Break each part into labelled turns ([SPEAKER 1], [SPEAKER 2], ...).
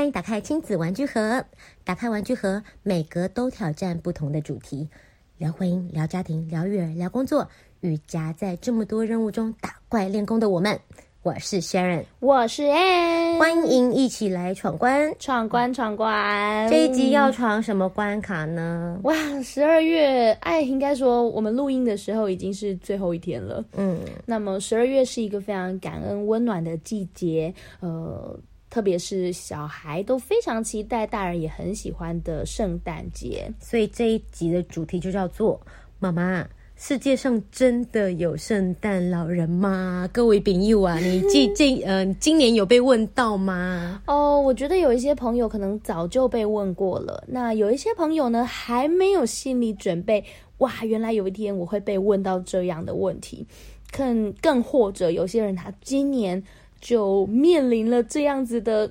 [SPEAKER 1] 欢迎打开亲子玩具盒。打开玩具盒，每格都挑战不同的主题，聊婚姻、聊家庭、聊育儿、聊工作，与夹在这么多任务中打怪练功的我们。我是 Sharon，
[SPEAKER 2] 我是 Ann，
[SPEAKER 1] 欢迎一起来闯关，
[SPEAKER 2] 闯关，闯关。
[SPEAKER 1] 这一集要闯什么关卡呢？
[SPEAKER 2] 哇，十二月，哎，应该说我们录音的时候已经是最后一天了。嗯，那么十二月是一个非常感恩、温暖的季节，呃，特别是小孩都非常期待，大人也很喜欢的圣诞节。
[SPEAKER 1] 所以这一集的主题就叫做妈妈。世界上真的有圣诞老人吗？各位朋友啊，你今今 呃今年有被问到吗？
[SPEAKER 2] 哦，我觉得有一些朋友可能早就被问过了。那有一些朋友呢，还没有心理准备。哇，原来有一天我会被问到这样的问题。更更或者有些人他今年就面临了这样子的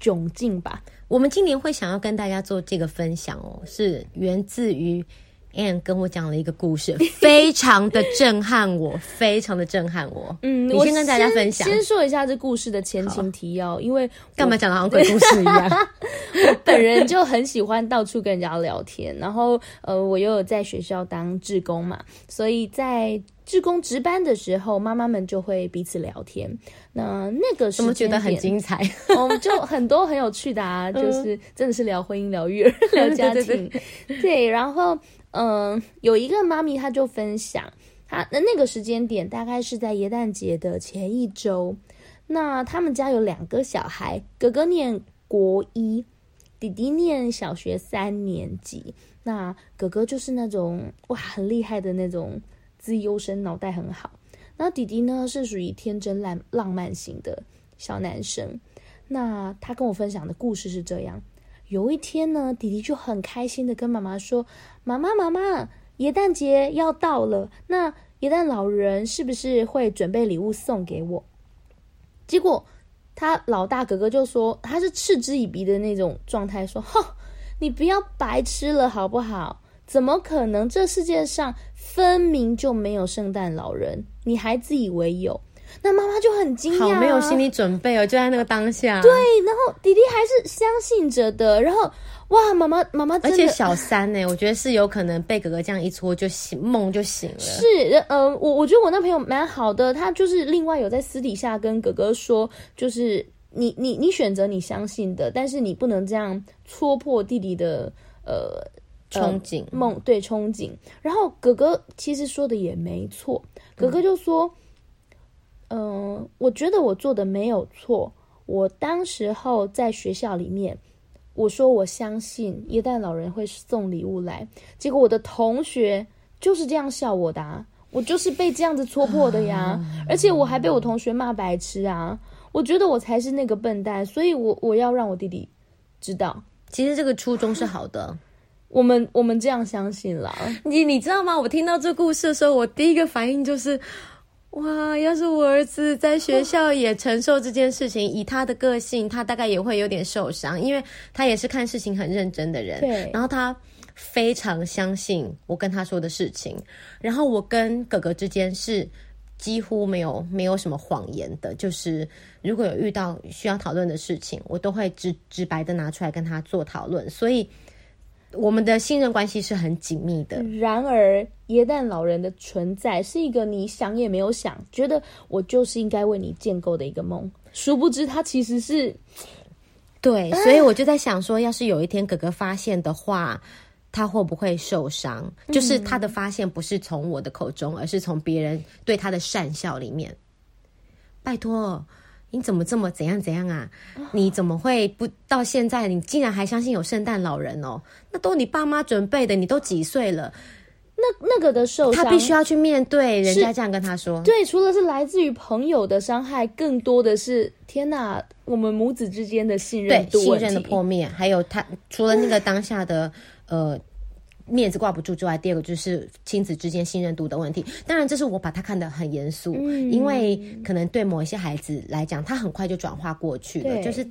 [SPEAKER 2] 窘境吧。
[SPEAKER 1] 我们今年会想要跟大家做这个分享哦，是源自于。Ann 跟我讲了一个故事，非常的震撼我，非常的震撼我。嗯，你先跟大家分享。
[SPEAKER 2] 先说一下这故事的前情提要，因为
[SPEAKER 1] 干嘛讲的好像鬼故事一样？
[SPEAKER 2] 我本人就很喜欢到处跟人家聊天，然后呃，我又有在学校当志工嘛，所以在志工值班的时候，妈妈们就会彼此聊天。那那个时候，我
[SPEAKER 1] 觉得很精彩，
[SPEAKER 2] 我 们就很多很有趣的啊，就是真的是聊婚姻、聊育儿、聊家庭，对，然后。嗯，有一个妈咪，她就分享，她那那个时间点大概是在耶诞节的前一周。那他们家有两个小孩，哥哥念国一，弟弟念小学三年级。那哥哥就是那种哇很厉害的那种资优生，脑袋很好。那弟弟呢是属于天真烂浪漫型的小男生。那他跟我分享的故事是这样。有一天呢，弟弟就很开心的跟妈妈说：“妈妈，妈妈，耶诞节要到了，那耶诞老人是不是会准备礼物送给我？”结果他老大哥哥就说：“他是嗤之以鼻的那种状态，说：‘哼，你不要白痴了好不好？怎么可能？这世界上分明就没有圣诞老人，你还自以为有。’”那妈妈就很惊讶，
[SPEAKER 1] 好没有心理准备哦，就在那个当下。
[SPEAKER 2] 对，然后弟弟还是相信着的，然后哇，妈妈妈妈，
[SPEAKER 1] 而且小三呢，我觉得是有可能被哥哥这样一戳就醒，梦就醒了。
[SPEAKER 2] 是，呃，我我觉得我那朋友蛮好的，他就是另外有在私底下跟哥哥说，就是你你你选择你相信的，但是你不能这样戳破弟弟的呃
[SPEAKER 1] 憧憬
[SPEAKER 2] 梦，对憧憬。然后哥哥其实说的也没错，哥哥就说。嗯嗯、呃，我觉得我做的没有错。我当时候在学校里面，我说我相信耶诞老人会送礼物来，结果我的同学就是这样笑我的啊，我就是被这样子戳破的呀，而且我还被我同学骂白痴啊。我觉得我才是那个笨蛋，所以我我要让我弟弟知道，
[SPEAKER 1] 其实这个初衷是好的。
[SPEAKER 2] 我们我们这样相信了。
[SPEAKER 1] 你你知道吗？我听到这故事的时候，我第一个反应就是。哇！要是我儿子在学校也承受这件事情，以他的个性，他大概也会有点受伤，因为他也是看事情很认真的人。
[SPEAKER 2] 对。
[SPEAKER 1] 然后他非常相信我跟他说的事情，然后我跟哥哥之间是几乎没有没有什么谎言的，就是如果有遇到需要讨论的事情，我都会直直白的拿出来跟他做讨论，所以。我们的信任关系是很紧密的。
[SPEAKER 2] 然而，耶诞老人的存在是一个你想也没有想，觉得我就是应该为你建构的一个梦。殊不知，他其实是……
[SPEAKER 1] 对，所以我就在想说，要是有一天哥哥发现的话，他会不会受伤？就是他的发现不是从我的口中，而是从别人对他的善笑里面。拜托。你怎么这么怎样怎样啊？你怎么会不到现在？你竟然还相信有圣诞老人哦？那都你爸妈准备的，你都几岁了？
[SPEAKER 2] 那那个的受伤，
[SPEAKER 1] 他必须要去面对。人家这样跟他说，
[SPEAKER 2] 对，除了是来自于朋友的伤害，更多的是天哪，我们母子之间的信任度，
[SPEAKER 1] 信任的破灭，还有他除了那个当下的呃。面子挂不住之外，第二个就是亲子之间信任度的问题。当然，这是我把他看得很严肃，嗯，因为可能对某一些孩子来讲，他很快就转化过去了。就是，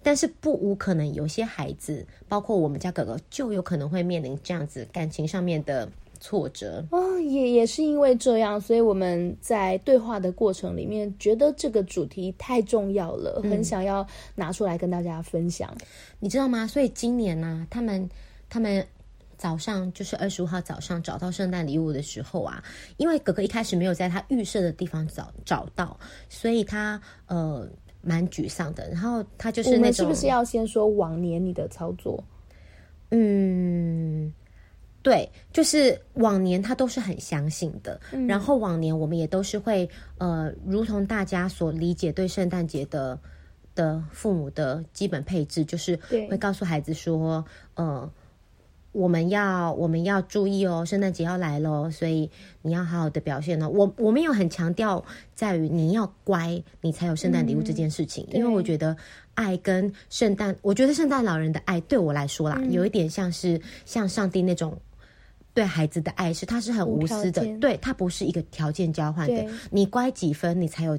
[SPEAKER 1] 但是不无可能，有些孩子，包括我们家哥哥，就有可能会面临这样子感情上面的挫折。
[SPEAKER 2] 哦，也也是因为这样，所以我们在对话的过程里面，觉得这个主题太重要了，嗯、很想要拿出来跟大家分享。
[SPEAKER 1] 你知道吗？所以今年呢、啊，他们他们。早上就是二十五号早上找到圣诞礼物的时候啊，因为哥哥一开始没有在他预设的地方找找到，所以他呃蛮沮丧的。然后他就是那种，
[SPEAKER 2] 是不是要先说往年你的操作？
[SPEAKER 1] 嗯，对，就是往年他都是很相信的。
[SPEAKER 2] 嗯、
[SPEAKER 1] 然后往年我们也都是会呃，如同大家所理解对圣诞节的的父母的基本配置，就是会告诉孩子说，呃。我们要我们要注意哦，圣诞节要来喽，所以你要好好的表现哦。我我没有很强调在于你要乖，你才有圣诞礼物这件事情，嗯、因为我觉得爱跟圣诞，我觉得圣诞老人的爱对我来说啦，嗯、有一点像是像上帝那种对孩子的爱，是他是很无私的，对他不是一个条件交换的，你乖几分，你才有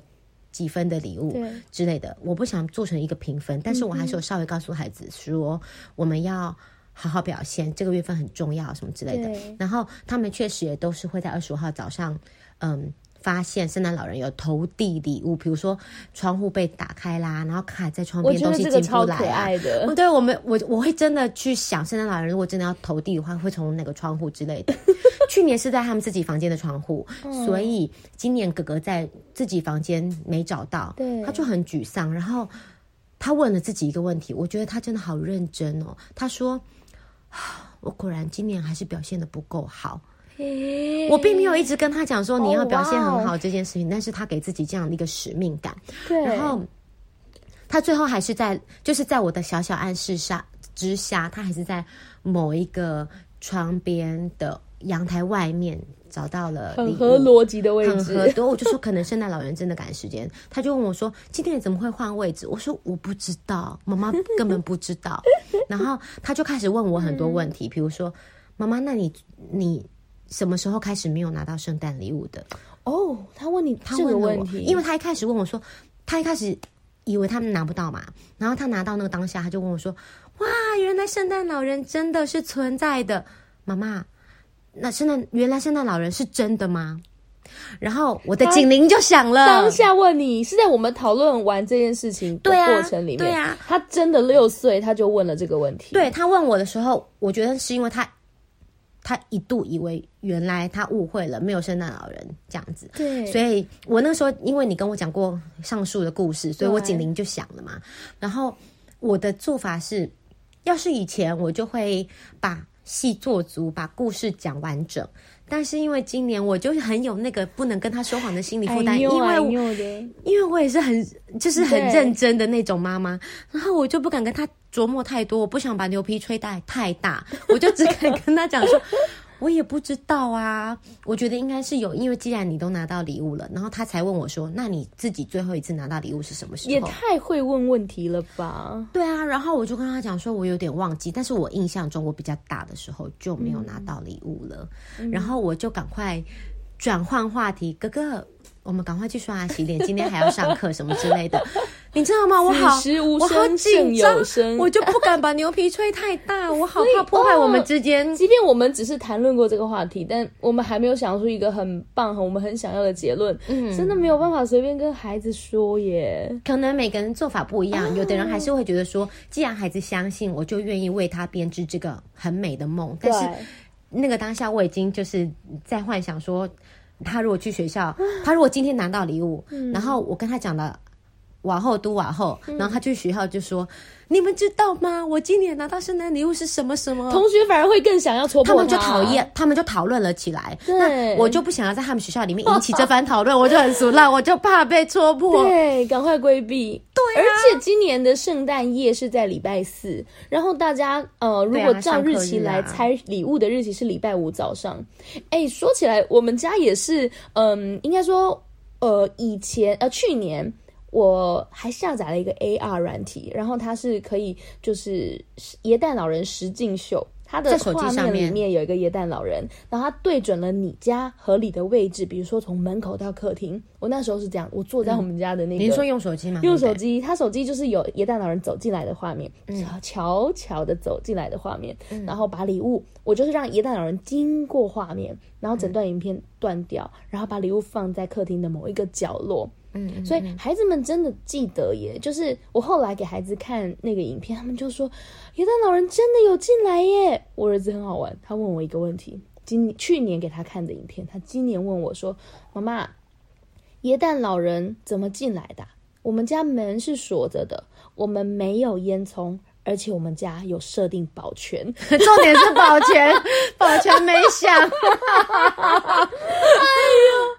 [SPEAKER 1] 几分的礼物之类的。我不想做成一个评分，但是我还是有稍微告诉孩子说，我们要。好好表现，这个月份很重要，什么之类的。然后他们确实也都是会在二十五号早上，嗯，发现圣诞老人有投递礼物，比如说窗户被打开啦，然后卡在窗边，东西进不来。对，我们我我会真的去想，圣诞老人如果真的要投递的话，会从哪个窗户之类的。去年是在他们自己房间的窗户，嗯、所以今年哥哥在自己房间没找到，对，他就很沮丧。然后他问了自己一个问题，我觉得他真的好认真哦。他说。我果然今年还是表现的不够好。我并没有一直跟他讲说你要表现很好这件事情，但是他给自己这样的一个使命感。对，然后他最后还是在，就是在我的小小暗示下之下，他还是在某一个窗边的阳台外面。找到了
[SPEAKER 2] 很合逻辑的位置，
[SPEAKER 1] 很合多。我就说可能圣诞老人真的赶时间，他就问我说：“今天你怎么会换位置？”我说：“我不知道，妈妈根本不知道。”然后他就开始问我很多问题，比如说：“妈妈，那你你什么时候开始没有拿到圣诞礼物的？”
[SPEAKER 2] 哦，他问你这个问题，
[SPEAKER 1] 因为他一开始问我说，他一开始以为他们拿不到嘛，然后他拿到那个当下，他就问我说：“哇，原来圣诞老人真的是存在的，妈妈。”那圣诞原来圣诞老人是真的吗？然后我的警铃就响了。
[SPEAKER 2] 当下问你是在我们讨论完这件事情的过程里面，
[SPEAKER 1] 对啊，对啊，
[SPEAKER 2] 他真的六岁他就问了这个问题。
[SPEAKER 1] 对，他问我的时候，我觉得是因为他他一度以为原来他误会了，没有圣诞老人这样子。
[SPEAKER 2] 对，
[SPEAKER 1] 所以我那时候因为你跟我讲过上述的故事，所以我警铃就响了嘛。然后我的做法是，要是以前我就会把。戏做足，把故事讲完整。但是因为今年我就是很有那个不能跟他说谎的心理负担，因为因为我也是很就是很认真的那种妈妈，然后我就不敢跟他琢磨太多，我不想把牛皮吹大太大，我就只敢跟他讲说。我也不知道啊，我觉得应该是有，因为既然你都拿到礼物了，然后他才问我说：“那你自己最后一次拿到礼物是什么时候？”
[SPEAKER 2] 也太会问问题了吧？
[SPEAKER 1] 对啊，然后我就跟他讲说，我有点忘记，但是我印象中我比较大的时候就没有拿到礼物了，嗯、然后我就赶快转换话题，哥哥。我们赶快去刷牙洗脸，今天还要上课什么之类的，你知道吗？我好，我好紧张，我就不敢把牛皮吹太大，我好怕破坏我们之间。
[SPEAKER 2] 即便我们只是谈论过这个话题，但我们还没有想出一个很棒、很我们很想要的结论。嗯，真的没有办法随便跟孩子说耶。
[SPEAKER 1] 可能每个人做法不一样，有的人还是会觉得说，既然孩子相信，我就愿意为他编织这个很美的梦。但是那个当下，我已经就是在幻想说。他如果去学校，他如果今天拿到礼物，嗯、然后我跟他讲了往后都往后，嗯、然后他去学校就说。你们知道吗？我今年拿到圣诞礼物是什么什么？
[SPEAKER 2] 同学反而会更想要戳破他。
[SPEAKER 1] 他们就讨厌，他们就讨论了起来。对，那我就不想要在他们学校里面引起这番讨论，我就很俗烂，我就怕被戳破。
[SPEAKER 2] 对，赶快规避。
[SPEAKER 1] 对、啊，
[SPEAKER 2] 而且今年的圣诞夜是在礼拜四，然后大家呃，如果照日期来猜礼物的日期是礼拜五早上。哎、欸，说起来，我们家也是，嗯、呃，应该说，呃，以前呃，去年。我还下载了一个 AR 软体，然后它是可以就是耶诞老人实境秀，他的画面里面有一个耶诞老人，然后他对准了你家合理的位置，比如说从门口到客厅。我那时候是这样，我坐在我们家的那个。
[SPEAKER 1] 您、嗯、说用手机吗？
[SPEAKER 2] 用手机，他手机就是有耶诞老人走进来的画面，嗯悄悄的走进来的画面，嗯、然后把礼物，我就是让耶诞老人经过画面，然后整段影片断掉，嗯、然后把礼物放在客厅的某一个角落。嗯，所以孩子们真的记得耶，就是我后来给孩子看那个影片，他们就说耶诞老人真的有进来耶。我儿子很好玩，他问我一个问题，今去年给他看的影片，他今年问我说：“妈妈，耶诞老人怎么进来的？我们家门是锁着的，我们没有烟囱。”而且我们家有设定保全，
[SPEAKER 1] 重点是保全，保全没响。哎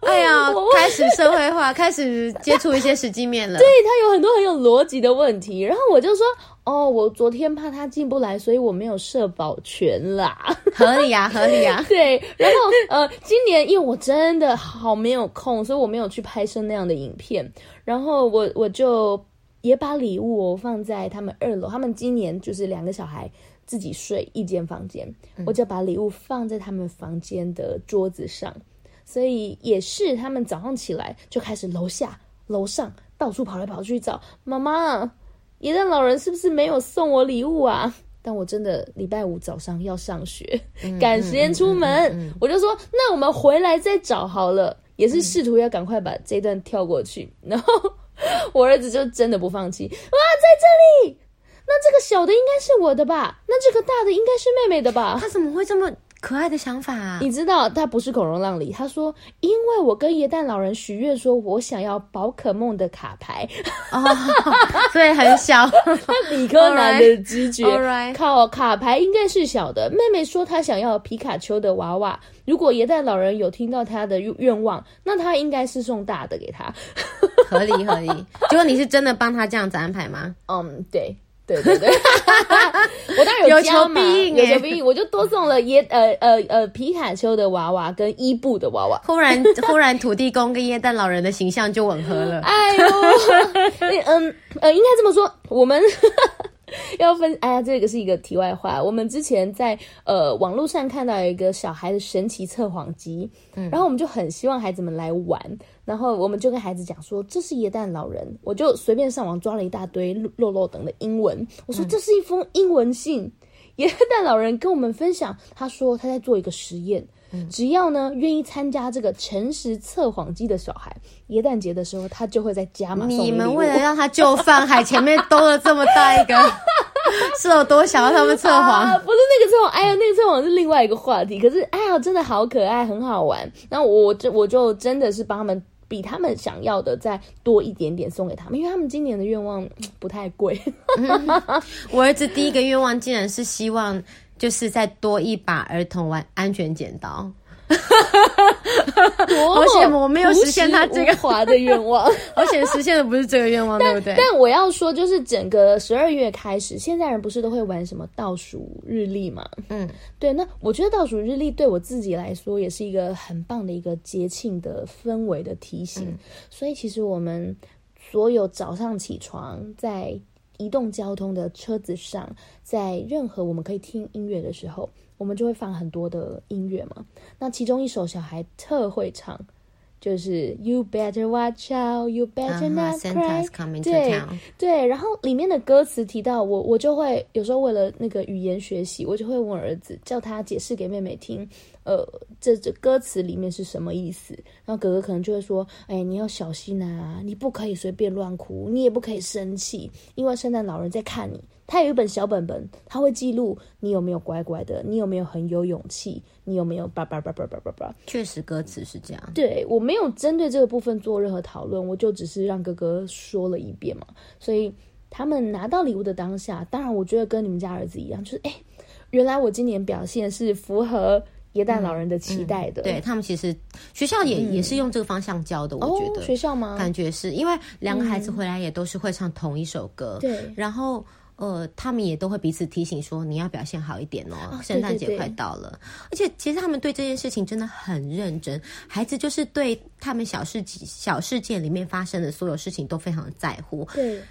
[SPEAKER 1] 呦，哎呀，开始社会化，开始接触一些实际面了。
[SPEAKER 2] 对，他有很多很有逻辑的问题，然后我就说，哦，我昨天怕他进不来，所以我没有设保全啦。
[SPEAKER 1] 合理啊，合理啊。
[SPEAKER 2] 对，然后呃，今年因为我真的好没有空，所以我没有去拍摄那样的影片，然后我我就。也把礼物放在他们二楼，他们今年就是两个小孩自己睡一间房间，嗯、我就把礼物放在他们房间的桌子上，所以也是他们早上起来就开始楼下楼上到处跑来跑去找妈妈，耶诞老人是不是没有送我礼物啊？但我真的礼拜五早上要上学，嗯、赶时间出门，我就说那我们回来再找好了，也是试图要赶快把这段跳过去，然后。我儿子就真的不放弃哇，在这里，那这个小的应该是我的吧？那这个大的应该是妹妹的吧？
[SPEAKER 1] 他怎么会这么可爱的想法啊？
[SPEAKER 2] 你知道，他不是孔融让梨，他说，因为我跟耶诞老人许愿，说我想要宝可梦的卡牌，
[SPEAKER 1] 哦，所以很小，
[SPEAKER 2] 他理科男的直
[SPEAKER 1] 觉 right.
[SPEAKER 2] 靠卡牌应该是小的。妹妹说她想要皮卡丘的娃娃。如果耶诞老人有听到她的愿望，那他应该是送大的给她，
[SPEAKER 1] 合理合理。结果你是真的帮他这样子安排吗？
[SPEAKER 2] 嗯，对对对对，我当然有求必应，有求必应，我就多送了耶呃呃呃皮卡丘的娃娃跟伊布的娃娃。
[SPEAKER 1] 忽然忽然土地公跟耶诞老人的形象就吻合了。
[SPEAKER 2] 哎呦，嗯呃，应该这么说，我们。要分哎呀，这个是一个题外话。我们之前在呃网络上看到有一个小孩的神奇测谎机，嗯，然后我们就很希望孩子们来玩，然后我们就跟孩子讲说，这是耶诞老人，我就随便上网抓了一大堆漏漏等的英文，我说这是一封英文信，嗯、耶诞老人跟我们分享，他说他在做一个实验。只要呢愿意参加这个诚实测谎机的小孩，耶诞节的时候他就会在加码。
[SPEAKER 1] 你们为了让他就范，还前面兜了这么大一个，是有多想要他们测谎？啊？
[SPEAKER 2] 不是那个测谎，哎呀，那个测谎是另外一个话题。可是哎呀，真的好可爱，很好玩。那我就我就真的是帮他们比他们想要的再多一点点送给他们，因为他们今年的愿望不太贵。
[SPEAKER 1] 我儿子第一个愿望竟然是希望。就是再多一把儿童玩安全剪刀，好险我没有实现他这个
[SPEAKER 2] 华的愿望，
[SPEAKER 1] 而且实现的不是这个愿望，对不对？
[SPEAKER 2] 但我要说，就是整个十二月开始，现在人不是都会玩什么倒数日历嘛？嗯，对。那我觉得倒数日历对我自己来说也是一个很棒的一个节庆的氛围的提醒。嗯、所以其实我们所有早上起床在。移动交通的车子上，在任何我们可以听音乐的时候，我们就会放很多的音乐嘛。那其中一首小孩特会唱，就是 You better watch out, you better not cry。
[SPEAKER 1] Uh-huh, 对.
[SPEAKER 2] 对，然后里面的歌词提到我，我就会有时候为了那个语言学习，我就会问儿子，叫他解释给妹妹听。呃，这这歌词里面是什么意思？然后哥哥可能就会说：“哎，你要小心啊，你不可以随便乱哭，你也不可以生气，因为圣诞老人在看你。他有一本小本本，他会记录你有没有乖乖的，你有没有很有勇气，你有没有叭叭叭叭叭叭叭。”
[SPEAKER 1] 确实，歌词是这样。
[SPEAKER 2] 对，我没有针对这个部分做任何讨论，我就只是让哥哥说了一遍嘛。所以他们拿到礼物的当下，当然我觉得跟你们家儿子一样，就是哎，原来我今年表现是符合。耶诞老人的期待的，
[SPEAKER 1] 嗯嗯、对他们其实学校也、嗯、也是用这个方向教的，我觉得、
[SPEAKER 2] 哦、学校吗？
[SPEAKER 1] 感觉是因为两个孩子回来也都是会唱同一首歌，对、嗯，然后呃，他们也都会彼此提醒说你要表现好一点哦，哦圣诞节快到了，而且其实他们对这件事情真的很认真，孩子就是对他们小事小事件里面发生的所有事情都非常在乎，
[SPEAKER 2] 对，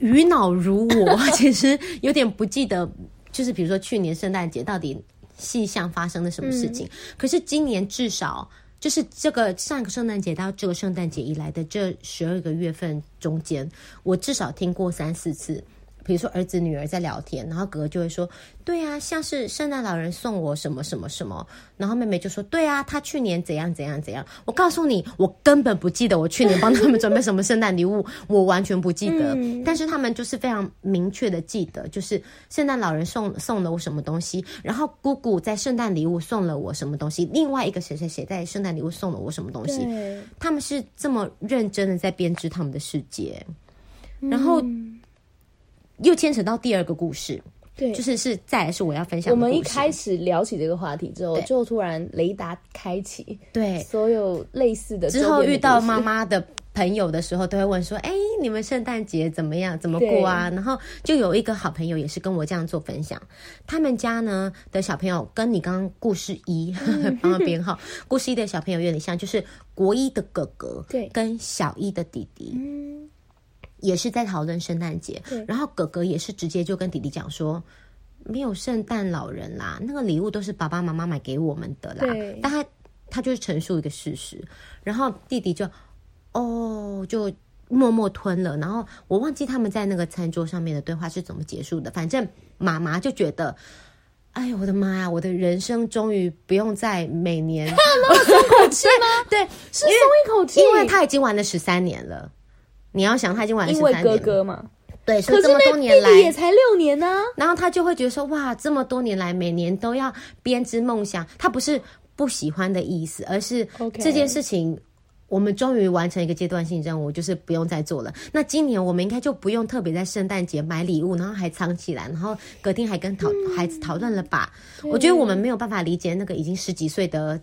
[SPEAKER 1] 鱼脑如我，其实有点不记得。就是比如说去年圣诞节到底细项发生了什么事情，嗯、可是今年至少就是这个上个圣诞节到这个圣诞节以来的这十二个月份中间，我至少听过三四次。比如说儿子女儿在聊天，然后哥哥就会说：“对啊，像是圣诞老人送我什么什么什么。”然后妹妹就说：“对啊，他去年怎样怎样怎样。”我告诉你，我根本不记得我去年帮他们准备什么圣诞礼物，我完全不记得。嗯、但是他们就是非常明确的记得，就是圣诞老人送送了我什么东西，然后姑姑在圣诞礼物送了我什么东西，另外一个谁谁谁在圣诞礼物送了我什么东西。他们是这么认真的在编织他们的世界，然后。嗯又牵扯到第二个故事，对，就是是再来是我要分享的。
[SPEAKER 2] 我们一开始聊起这个话题之后，就突然雷达开启，对，所有类似的，的
[SPEAKER 1] 之后遇到妈妈的朋友的时候，都会问说：“哎，你们圣诞节怎么样？怎么过啊？”然后就有一个好朋友也是跟我这样做分享，他们家呢的小朋友跟你刚刚故事一 帮他编号，故事一的小朋友有点像，就是国一的哥哥对。跟小一的弟弟。嗯也是在讨论圣诞节，然后哥哥也是直接就跟弟弟讲说，没有圣诞老人啦，那个礼物都是爸爸妈妈买给我们的啦。对但他他就是陈述一个事实，然后弟弟就哦就默默吞了。然后我忘记他们在那个餐桌上面的对话是怎么结束的。反正妈妈就觉得，哎呦我的妈呀，我的人生终于不用再每年
[SPEAKER 2] 那么松口气吗？
[SPEAKER 1] 对，
[SPEAKER 2] 是松一口气，
[SPEAKER 1] 因为他已经玩了十三年了。你要想，他已经玩了十三年，
[SPEAKER 2] 因为哥哥嘛，
[SPEAKER 1] 对，所以这么多年来
[SPEAKER 2] 也才六年呢、啊。
[SPEAKER 1] 然后他就会觉得说，哇，这么多年来，每年都要编织梦想。他不是不喜欢的意思，而是这件事情，我们终于完成一个阶段性任务，就是不用再做了。那今年我们应该就不用特别在圣诞节买礼物，然后还藏起来，然后隔天还跟讨、嗯、孩子讨论了吧？我觉得我们没有办法理解那个已经十几岁的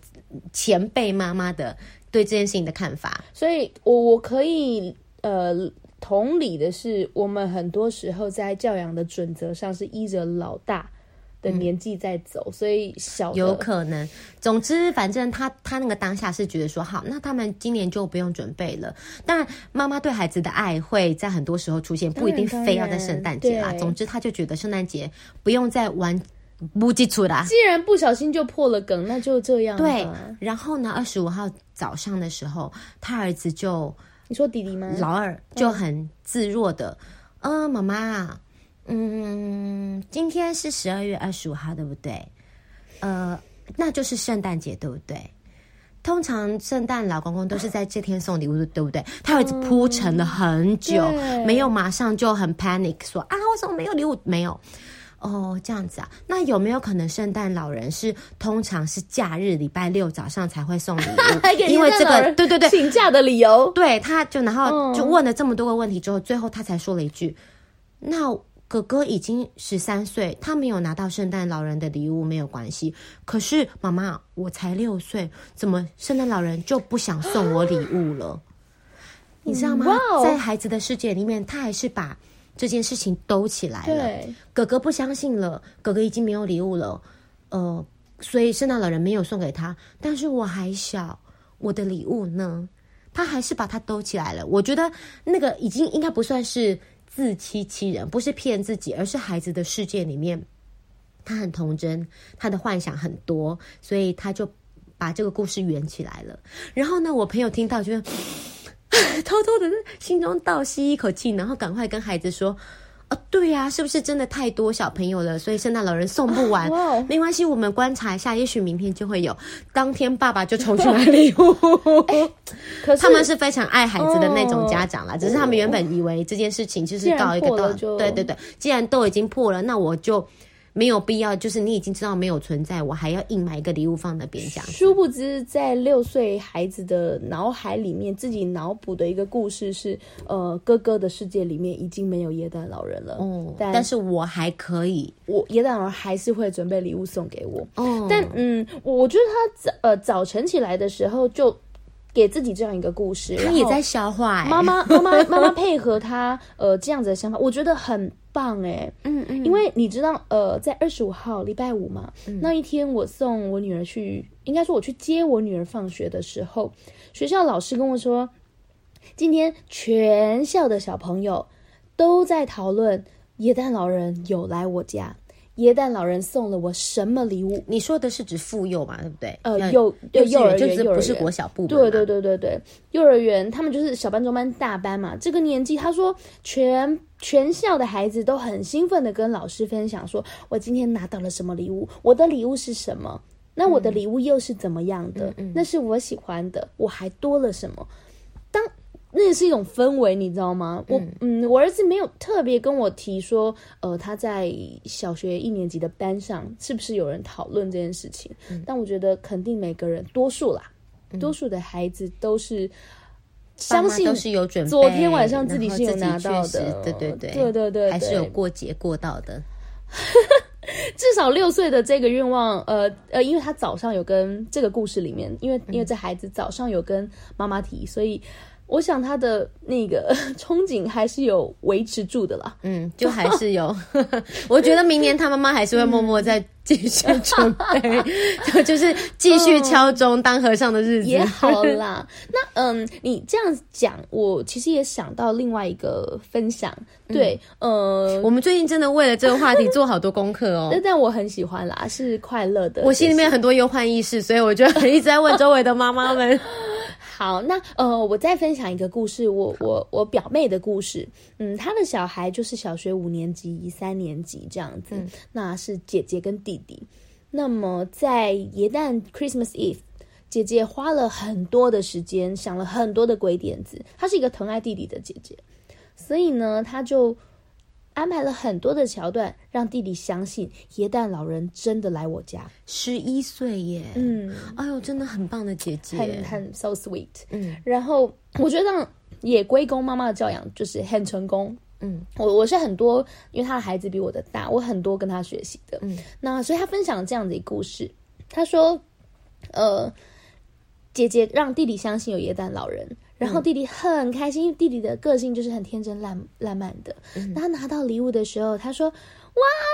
[SPEAKER 1] 前辈妈妈的对这件事情的看法。
[SPEAKER 2] 所以我我可以。呃，同理的是，我们很多时候在教养的准则上是依着老大的年纪在走，嗯、所以小
[SPEAKER 1] 有可能。总之，反正他他那个当下是觉得说，好，那他们今年就不用准备了。但妈妈对孩子的爱会在很多时候出现，不一定非要在圣诞节啦。总之，他就觉得圣诞节不用再玩不基础啦。
[SPEAKER 2] 既然不小心就破了梗，那就这样。
[SPEAKER 1] 对。然后呢，二十五号早上的时候，他儿子就。
[SPEAKER 2] 你说弟弟吗？
[SPEAKER 1] 老二就很自若的，嗯，妈妈，嗯，今天是十二月二十五号，对不对？呃，那就是圣诞节，对不对？通常圣诞老公公都是在这天送礼物，对不对？他会铺陈了很久，嗯、没有马上就很 panic 说啊，为什么没有礼物？没有。哦，这样子啊，那有没有可能圣诞老人是通常是假日礼拜六早上才会送礼物？因为这个，对对对，
[SPEAKER 2] 请假的理由。
[SPEAKER 1] 对，他就然后就问了这么多个问题之后，最后他才说了一句：“那哥哥已经十三岁，他没有拿到圣诞老人的礼物没有关系。可是妈妈，我才六岁，怎么圣诞老人就不想送我礼物了？你知道吗？在孩子的世界里面，他还是把。”这件事情兜起来了，哥哥不相信了，哥哥已经没有礼物了，呃，所以圣诞老人没有送给他。但是我还小，我的礼物呢？他还是把它兜起来了。我觉得那个已经应该不算是自欺欺人，不是骗自己，而是孩子的世界里面，他很童真，他的幻想很多，所以他就把这个故事圆起来了。然后呢，我朋友听到觉得。偷偷的心中倒吸一口气，然后赶快跟孩子说：“啊，对呀，是不是真的太多小朋友了？所以圣诞老人送不完。哦、没关系，我们观察一下，也许明天就会有。当天爸爸就冲去买礼物。可是他们是非常爱孩子的那种家长啦，哦、只是他们原本以为这件事情就是告一个段落。对对对，既然都已经破了，那我就。”没有必要，就是你已经知道没有存在，我还要硬买一个礼物放那边讲。
[SPEAKER 2] 殊不知，在六岁孩子的脑海里面，自己脑补的一个故事是：呃，哥哥的世界里面已经没有耶诞老人了。
[SPEAKER 1] 哦，但，但是我还可以，
[SPEAKER 2] 我耶诞老人还是会准备礼物送给我。哦，但嗯，我觉得他早呃早晨起来的时候就。给自己这样一个故事，
[SPEAKER 1] 他也在消化。
[SPEAKER 2] 妈妈，妈妈，妈妈配合他，呃，这样子的想法，我觉得很棒哎。嗯嗯，因为你知道，呃，在二十五号礼拜五嘛，嗯、那一天我送我女儿去，应该说我去接我女儿放学的时候，学校老师跟我说，今天全校的小朋友都在讨论耶诞老人有来我家。耶诞老人送了我什么礼物？
[SPEAKER 1] 你说的是指妇幼嘛，对不对？
[SPEAKER 2] 呃，幼幼幼儿园，
[SPEAKER 1] 就是不是国小部门？
[SPEAKER 2] 对对对对对，幼儿园他们就是小班、中班、大班嘛。这个年纪，他说全全校的孩子都很兴奋的跟老师分享说，我今天拿到了什么礼物？我的礼物是什么？那我的礼物又是怎么样的？嗯、那是我喜欢的，我还多了什么？当那也是一种氛围，你知道吗？我嗯，我儿子没有特别跟我提说，呃，他在小学一年级的班上是不是有人讨论这件事情？嗯、但我觉得肯定每个人，多数啦，嗯、多数的孩子都是相信
[SPEAKER 1] 都是有准备，
[SPEAKER 2] 昨天晚上自己是有拿到的，
[SPEAKER 1] 对对对
[SPEAKER 2] 对对对，对，
[SPEAKER 1] 还是有过节过到的。
[SPEAKER 2] 至少六岁的这个愿望，呃呃，因为他早上有跟这个故事里面，因为因为这孩子早上有跟妈妈提，所以。我想他的那个 憧憬还是有维持住的啦，
[SPEAKER 1] 嗯，就还是有。我觉得明年他妈妈还是会默默在继续准备，就就是继续敲钟当和尚的日子
[SPEAKER 2] 也好啦。那嗯，你这样讲，我其实也想到另外一个分享。对，呃，
[SPEAKER 1] 我们最近真的为了这个话题做好多功课哦。
[SPEAKER 2] 但但我很喜欢啦，是快乐的。
[SPEAKER 1] 我心里面很多忧患意识，所以我就一直在问周围的妈妈们。
[SPEAKER 2] 好，那呃，我再分享一个故事，我我我表妹的故事。嗯，她的小孩就是小学五年级、三年级这样子。嗯、那是姐姐跟弟弟。那么在耶诞 Christmas Eve，姐姐花了很多的时间，想了很多的鬼点子。她是一个疼爱弟弟的姐姐，所以呢，她就。安排了很多的桥段，让弟弟相信耶诞老人真的来我家。
[SPEAKER 1] 十一岁耶，嗯，哎呦，真的很棒的姐姐，
[SPEAKER 2] 很很 so sweet，嗯。然后我觉得也归功妈妈的教养，就是很成功，嗯。我我是很多，因为他的孩子比我的大，我很多跟他学习的，嗯。那所以他分享这样的一个故事，他说，呃，姐姐让弟弟相信有耶诞老人。然后弟弟很开心，因为弟弟的个性就是很天真烂烂漫的。当他拿到礼物的时候，他说：“哇，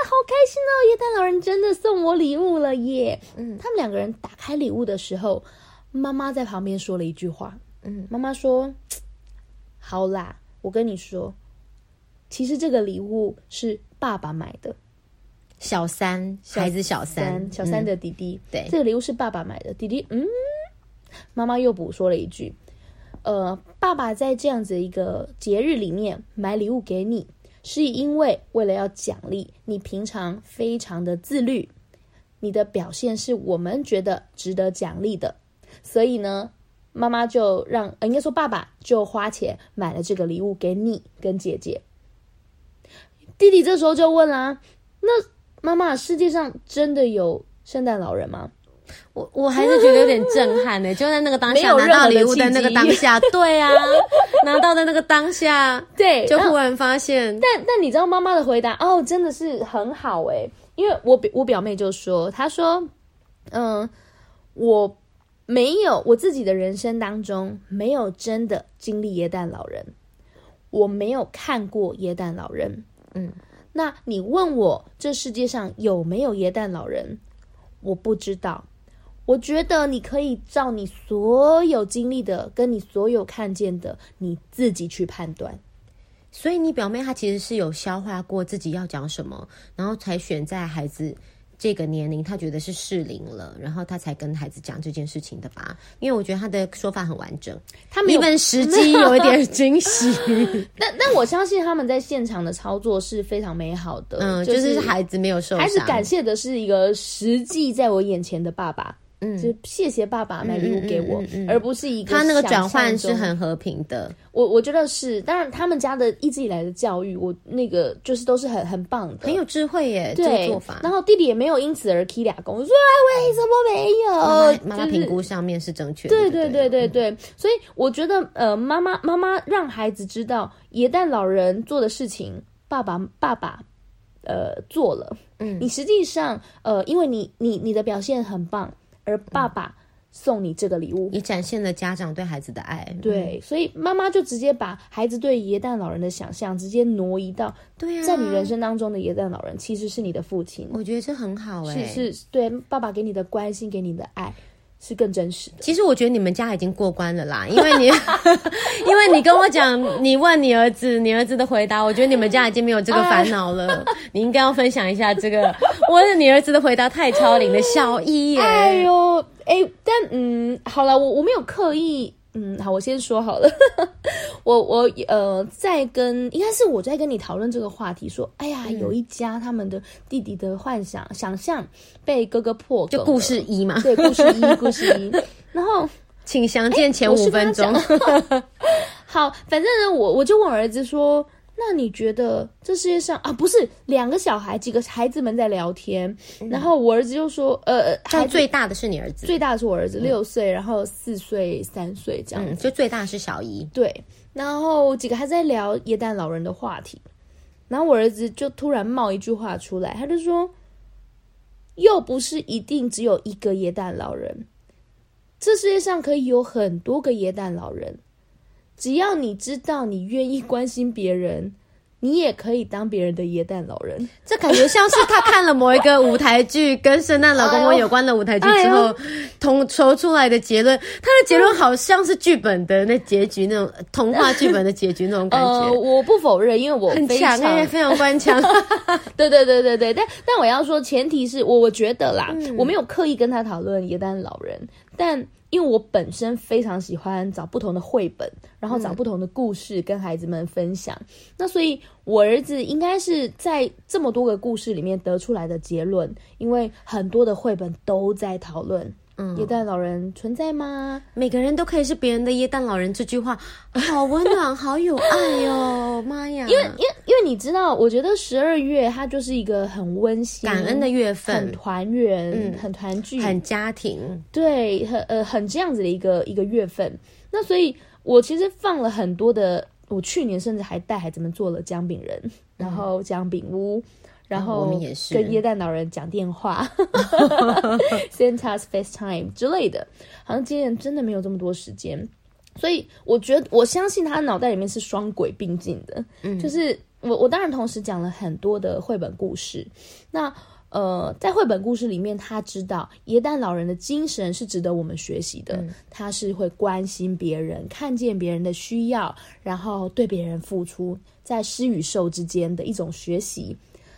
[SPEAKER 2] 好开心哦！耶诞老人真的送我礼物了耶！”嗯，他们两个人打开礼物的时候，妈妈在旁边说了一句话：“嗯，妈妈说，好啦，我跟你说，其实这个礼物是爸爸买的，
[SPEAKER 1] 小三，孩子小三，
[SPEAKER 2] 小三的弟弟，
[SPEAKER 1] 对，
[SPEAKER 2] 这个礼物是爸爸买的。弟弟，嗯，妈妈又补说了一句。”呃，爸爸在这样子一个节日里面买礼物给你，是因为为了要奖励你平常非常的自律，你的表现是我们觉得值得奖励的，所以呢，妈妈就让，应该说爸爸就花钱买了这个礼物给你跟姐姐。弟弟这时候就问啦：“那妈妈，世界上真的有圣诞老人吗？”
[SPEAKER 1] 我我还是觉得有点震撼呢，就在那个当下拿到礼物的那个当下，对啊，拿到的那个当下，
[SPEAKER 2] 对，
[SPEAKER 1] 就忽然发现。
[SPEAKER 2] 但但你知道妈妈的回答哦，真的是很好诶，因为我表我表妹就说，她说，嗯，我没有我自己的人生当中没有真的经历耶诞老人，我没有看过耶诞老人，嗯，那你问我这世界上有没有耶诞老人，我不知道。我觉得你可以照你所有经历的，跟你所有看见的，你自己去判断。
[SPEAKER 1] 所以你表妹她其实是有消化过自己要讲什么，然后才选在孩子这个年龄，她觉得是适龄了，然后她才跟孩子讲这件事情的吧？因为我觉得她的说法很完整，他们一本时机有一点惊喜。
[SPEAKER 2] 但但我相信他们在现场的操作是非常美好的，
[SPEAKER 1] 嗯，就是孩子没有受伤，
[SPEAKER 2] 还是感谢的是一个实际在我眼前的爸爸。嗯，就谢谢爸爸买礼物给我，嗯嗯嗯嗯、而不是一个
[SPEAKER 1] 他那个转换是很和平的。
[SPEAKER 2] 我我觉得是，当然他们家的一直以来的教育，我那个就是都是很很棒的，
[SPEAKER 1] 很有智慧耶。
[SPEAKER 2] 对，
[SPEAKER 1] 这个做法。
[SPEAKER 2] 然后弟弟也没有因此而踢俩公，说为什么没有？
[SPEAKER 1] 妈妈评估上面是正确的。
[SPEAKER 2] 对对对对对，嗯、所以我觉得呃，妈妈妈妈让孩子知道，一旦老人做的事情，爸爸爸爸呃做了。嗯，你实际上呃，因为你你你的表现很棒。而爸爸送你这个礼物，
[SPEAKER 1] 你展现了家长对孩子的爱。
[SPEAKER 2] 对，所以妈妈就直接把孩子对耶诞老人的想象直接挪移到，对啊，在你人生当中的耶诞老人其实是你的父亲。
[SPEAKER 1] 我觉得这很好哎，
[SPEAKER 2] 是是，对，爸爸给你的关心，给你的爱，是更真实的。
[SPEAKER 1] 其实我觉得你们家已经过关了啦，因为你，因为你跟我讲，你问你儿子，你儿子的回答，我觉得你们家已经没有这个烦恼了。哎、你应该要分享一下这个，我的你儿子的回答太超龄了，小一耶。
[SPEAKER 2] 哎呦，哎，但嗯，好了，我我没有刻意。嗯，好，我先说好了。我我呃，在跟应该是我在跟你讨论这个话题，说，哎呀，有一家他们的弟弟的幻想想象被哥哥破梗，
[SPEAKER 1] 就故事一嘛，
[SPEAKER 2] 对，故事一，故事一。然后，
[SPEAKER 1] 请详见前五分钟。
[SPEAKER 2] 好，反正呢，我我就问儿子说。那你觉得这世界上啊，不是两个小孩，几个孩子们在聊天，嗯、然后我儿子就说，呃，
[SPEAKER 1] 他最大的是你儿子，
[SPEAKER 2] 最大的是我儿子，六岁，然后四岁、三岁这样，嗯，
[SPEAKER 1] 就最大是小姨，
[SPEAKER 2] 对，然后几个还在聊耶诞老人的话题，然后我儿子就突然冒一句话出来，他就说，又不是一定只有一个耶诞老人，这世界上可以有很多个耶诞老人。只要你知道你愿意关心别人，你也可以当别人的耶诞老人。
[SPEAKER 1] 这感觉像是他看了某一个舞台剧，跟圣诞老公公有关的舞台剧之后，统筹出来的结论。他的结论好像是剧本的那结局，那种童话剧本的结局那种感觉。
[SPEAKER 2] 呃，我不否认，因为我
[SPEAKER 1] 很强，哎，非常官腔。
[SPEAKER 2] 对对对对对，但但我要说，前提是我我觉得啦，嗯、我没有刻意跟他讨论耶诞老人，但。因为我本身非常喜欢找不同的绘本，然后找不同的故事跟孩子们分享。嗯、那所以，我儿子应该是在这么多个故事里面得出来的结论。因为很多的绘本都在讨论。嗯，耶诞老人存在吗？
[SPEAKER 1] 每个人都可以是别人的耶诞老人，这句话 好温暖，好有爱哟、哦！妈呀，
[SPEAKER 2] 因为因为因为你知道，我觉得十二月它就是一个很温馨、
[SPEAKER 1] 感恩的月份，
[SPEAKER 2] 很团圆，嗯，很团聚，
[SPEAKER 1] 很家庭，
[SPEAKER 2] 对，很呃很这样子的一个一个月份。那所以，我其实放了很多的，我去年甚至还带孩子们做了姜饼人，嗯、然后姜饼屋。然后跟耶诞老人讲电话，Santa's FaceTime 之类的，好像今年真的没有这么多时间，所以我觉得我相信他脑袋里面是双轨并进的，嗯，就是我我当然同时讲了很多的绘本故事，那呃，在绘本故事里面，他知道耶诞老人的精神是值得我们学习的，嗯，他是会关心别人，看见别人的需要，然后对别人付出，在施与受之间的一种学习。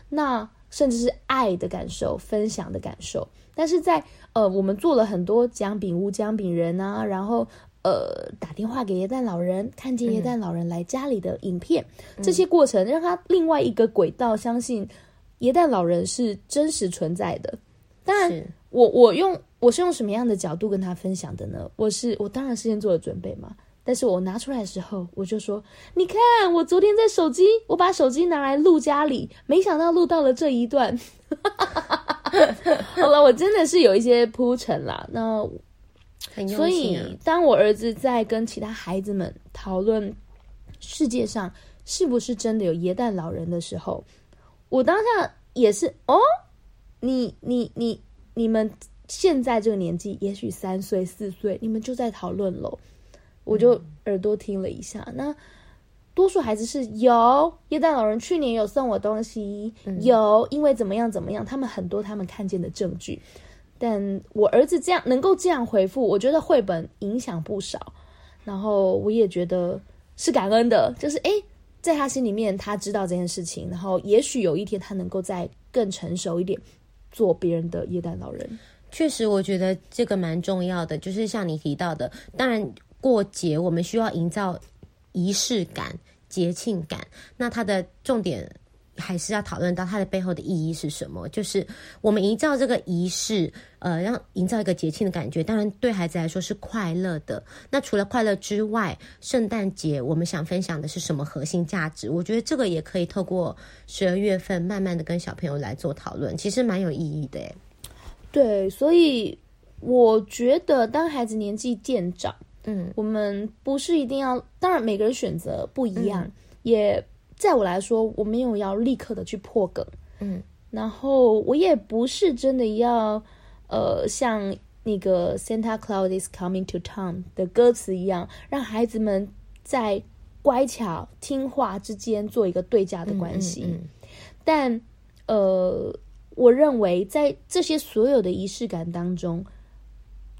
[SPEAKER 2] 那甚至是爱的感受、分享的感受，但是在呃，我们做了很多姜饼屋、姜饼人啊，然后呃，打电话给耶诞老人，看见耶诞老人来家里的影片，嗯、这些过程让他另外一个轨道相信耶诞老人是真实存在的。当然，是我我用我是用什么样的角度跟他分享的呢？我是我当然事先做了准备嘛。但是我拿出来的时候，我就说：“你看，我昨天在手机，我把手机拿来录家里，没想到录到了这一段。”好了，我真的是有一些铺陈啦。那。所以，当我儿子在跟其他孩子们讨论世界上是不是真的有耶诞老人的时候，我当下也是哦，你你你你们现在这个年纪，也许三岁四岁，你们就在讨论喽。我就耳朵听了一下，嗯、那多数孩子是有耶诞老人去年有送我东西，嗯、有因为怎么样怎么样，他们很多他们看见的证据。但我儿子这样能够这样回复，我觉得绘本影响不少。然后我也觉得是感恩的，就是诶，在他心里面他知道这件事情，然后也许有一天他能够再更成熟一点，做别人的耶诞老人。
[SPEAKER 1] 确实，我觉得这个蛮重要的，就是像你提到的，当然。过节，我们需要营造仪式感、节庆感。那它的重点还是要讨论到它的背后的意义是什么？就是我们营造这个仪式，呃，让营造一个节庆的感觉。当然，对孩子来说是快乐的。那除了快乐之外，圣诞节我们想分享的是什么核心价值？我觉得这个也可以透过十二月份慢慢的跟小朋友来做讨论，其实蛮有意义的。
[SPEAKER 2] 对，所以我觉得当孩子年纪渐长。嗯，我们不是一定要，当然每个人选择不一样，嗯、也在我来说，我没有要立刻的去破梗，嗯，然后我也不是真的要，呃，像那个 Santa Claus is coming to town 的歌词一样，让孩子们在乖巧听话之间做一个对价的关系，嗯嗯嗯、但呃，我认为在这些所有的仪式感当中。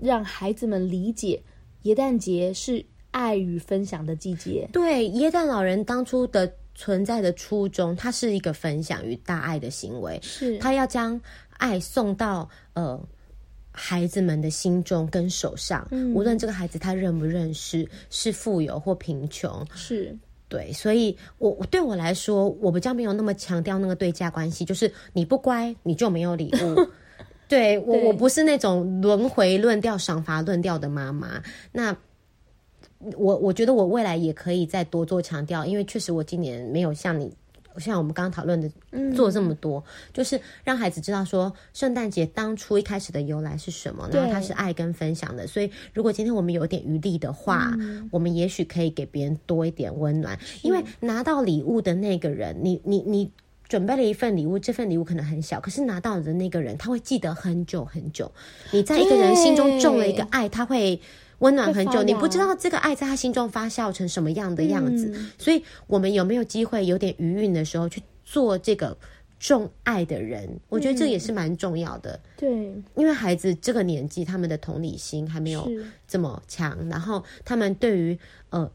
[SPEAKER 2] 让孩子们理解，耶诞节是爱与分享的季节。
[SPEAKER 1] 对，耶诞老人当初的存在的初衷，它是一个分享与大爱的行为，
[SPEAKER 2] 是
[SPEAKER 1] 他要将爱送到呃孩子们的心中跟手上，嗯、无论这个孩子他认不认识，是富有或贫穷，
[SPEAKER 2] 是。
[SPEAKER 1] 对，所以我对我来说，我比较没有那么强调那个对价关系，就是你不乖，你就没有礼物。对我，我不是那种轮回论调、赏罚论调的妈妈。那我我觉得我未来也可以再多做强调，因为确实我今年没有像你。像我们刚刚讨论的，做这么多，嗯、就是让孩子知道说，圣诞节当初一开始的由来是什么，然后它是爱跟分享的。所以，如果今天我们有点余力的话，嗯、我们也许可以给别人多一点温暖。因为拿到礼物的那个人，你你你准备了一份礼物，这份礼物可能很小，可是拿到的那个人，他会记得很久很久。你在一个人心中种了一个爱，他会。温暖很久，你不知道这个爱在他心中发酵成什么样的样子，嗯、所以我们有没有机会有点余韵的时候去做这个种爱的人？嗯、我觉得这也是蛮重要的。
[SPEAKER 2] 对，
[SPEAKER 1] 因为孩子这个年纪，他们的同理心还没有这么强，然后他们对于呃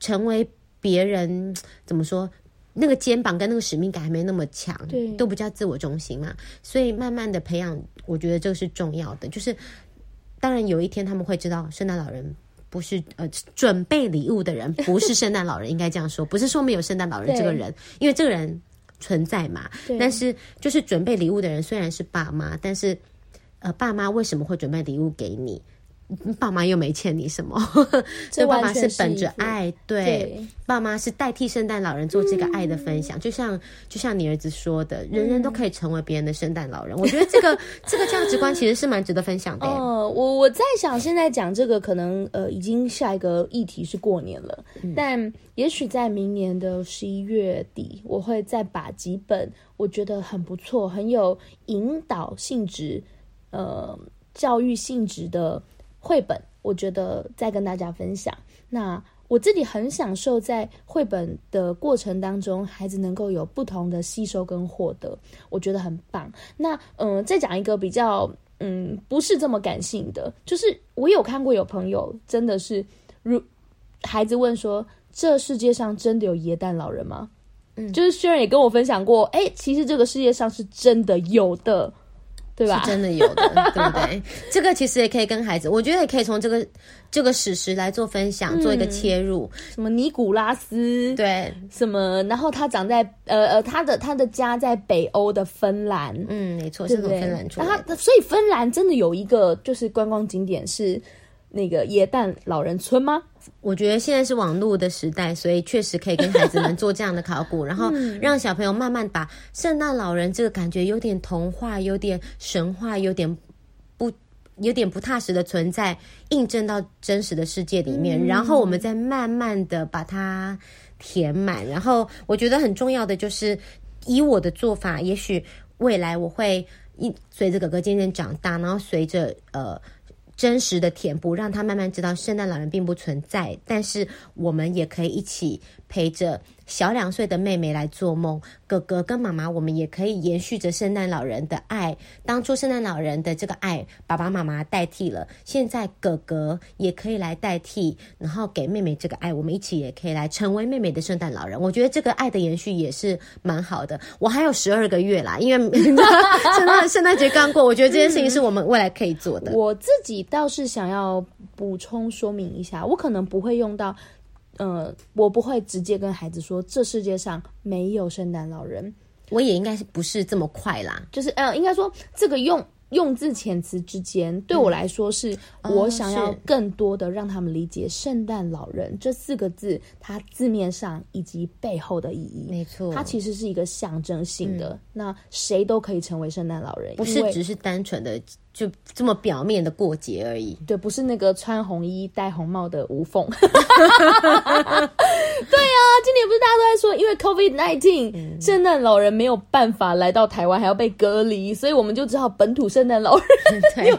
[SPEAKER 1] 成为别人怎么说，那个肩膀跟那个使命感还没那么强，
[SPEAKER 2] 对，
[SPEAKER 1] 都不叫自我中心嘛，所以慢慢的培养，我觉得这个是重要的，就是。当然，有一天他们会知道，圣诞老人不是呃准备礼物的人，不是圣诞老人，应该这样说，不是说没有圣诞老人这个人，因为这个人存在嘛。但是就是准备礼物的人虽然是爸妈，但是呃，爸妈为什么会准备礼物给你？爸妈又没欠你什么，所以爸妈是本着爱，对，对爸妈是代替圣诞老人做这个爱的分享，嗯、就像就像你儿子说的，人人都可以成为别人的圣诞老人。嗯、我觉得这个这个价值观其实是蛮值得分享的。
[SPEAKER 2] 哦，我我在想，现在讲这个可能呃，已经下一个议题是过年了，嗯、但也许在明年的十一月底，我会再把几本我觉得很不错、很有引导性质、呃，教育性质的。绘本，我觉得再跟大家分享。那我自己很享受在绘本的过程当中，孩子能够有不同的吸收跟获得，我觉得很棒。那嗯、再讲一个比较嗯不是这么感性的，就是我有看过有朋友真的是，如孩子问说：“这世界上真的有耶诞老人吗？”嗯，就是虽然也跟我分享过，哎，其实这个世界上是真的有的。对吧？
[SPEAKER 1] 是真的有的，对不对？这个其实也可以跟孩子，我觉得也可以从这个这个史实来做分享，嗯、做一个切入。
[SPEAKER 2] 什么尼古拉斯？
[SPEAKER 1] 对，
[SPEAKER 2] 什么？然后他长在呃呃，他的他的家在北欧的芬兰。
[SPEAKER 1] 嗯，没错，是从芬兰出来的。
[SPEAKER 2] 然后他所以芬兰真的有一个就是观光景点是那个耶诞老人村吗？
[SPEAKER 1] 我觉得现在是网络的时代，所以确实可以跟孩子们做这样的考古，然后让小朋友慢慢把圣诞老人这个感觉有点童话、有点神话、有点不、有点不踏实的存在，印证到真实的世界里面，然后我们再慢慢的把它填满。然后我觉得很重要的就是，以我的做法，也许未来我会一随着哥哥渐渐长大，然后随着呃。真实的填补，让他慢慢知道圣诞老人并不存在，但是我们也可以一起陪着小两岁的妹妹来做梦。哥哥跟妈妈，我们也可以延续着圣诞老人的爱。当初圣诞老人的这个爱，爸爸妈妈代替了，现在哥哥也可以来代替，然后给妹妹这个爱。我们一起也可以来成为妹妹的圣诞老人。我觉得这个爱的延续也是蛮好的。我还有十二个月啦，因为 圣诞圣诞节刚过，我觉得这件事情是我们未来可以做的。
[SPEAKER 2] 我自己。倒是想要补充说明一下，我可能不会用到，呃，我不会直接跟孩子说这世界上没有圣诞老人，
[SPEAKER 1] 我也应该是不是这么快啦，
[SPEAKER 2] 就是呃，应该说这个用。用字遣词之间，对我来说是我想要更多的让他们理解“圣诞老人”这四个字，它字面上以及背后的意义。
[SPEAKER 1] 没错，
[SPEAKER 2] 它其实是一个象征性的。嗯、那谁都可以成为圣诞老人，
[SPEAKER 1] 不是只是单纯的就这么表面的过节而已。
[SPEAKER 2] 对，不是那个穿红衣戴红帽的吴凤。对啊，今年不是大家都在说，因为 COVID nineteen 圣诞老人没有办法来到台湾，还要被隔离，所以我们就只好本土圣诞老人。
[SPEAKER 1] 对，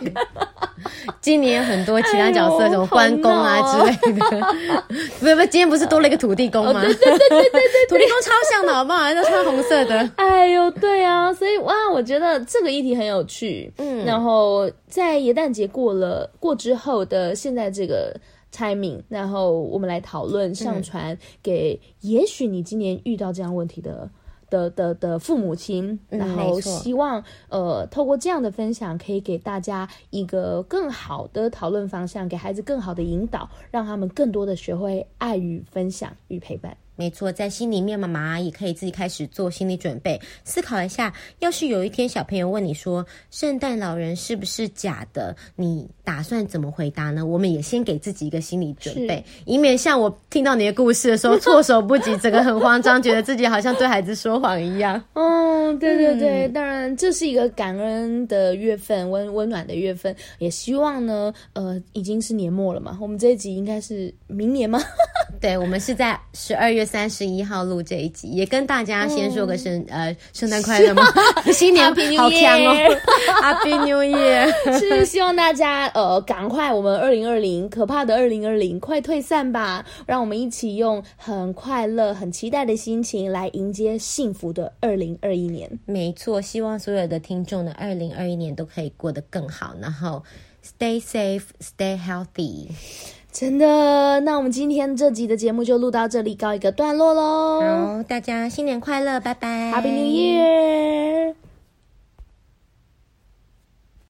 [SPEAKER 1] 今年有很多其他角色，什么关公啊之类的。不不，今天不是多了一个土地公吗？对对对对对，土地公超像的，好不好？都穿红色的。
[SPEAKER 2] 哎呦，对啊，所以哇，我觉得这个议题很有趣。嗯，然后在元旦节过了过之后的现在这个 timing，然后我们来讨论上传给也许你今年遇到这样问题的。的的的父母亲，然后希望、嗯、呃透过这样的分享，可以给大家一个更好的讨论方向，给孩子更好的引导，让他们更多的学会爱与分享与陪伴。
[SPEAKER 1] 没错，在心里面，妈妈也可以自己开始做心理准备，思考一下，要是有一天小朋友问你说圣诞老人是不是假的，你打算怎么回答呢？我们也先给自己一个心理准备，以免像我听到你的故事的时候 措手不及，整个很慌张，觉得自己好像对孩子说谎一样。
[SPEAKER 2] 哦，对对对，嗯、当然这是一个感恩的月份，温温暖的月份，也希望呢，呃，已经是年末了嘛，我们这一集应该是明年吗？
[SPEAKER 1] 对，我们是在十二月三十一号录这一集，也跟大家先说个圣、嗯、呃圣诞快乐吗？新年好强哦，Happy New Year！
[SPEAKER 2] 是希望大家呃赶快，我们二零二零可怕的二零二零快退散吧，让我们一起用很快乐、很期待的心情来迎接幸福的二零二一年。
[SPEAKER 1] 没错，希望所有的听众的二零二一年都可以过得更好，然后 Stay safe, stay healthy。
[SPEAKER 2] 真的，那我们今天这集的节目就录到这里，告一个段落喽。
[SPEAKER 1] 好，大家新年快乐，拜拜
[SPEAKER 2] ，Happy New Year。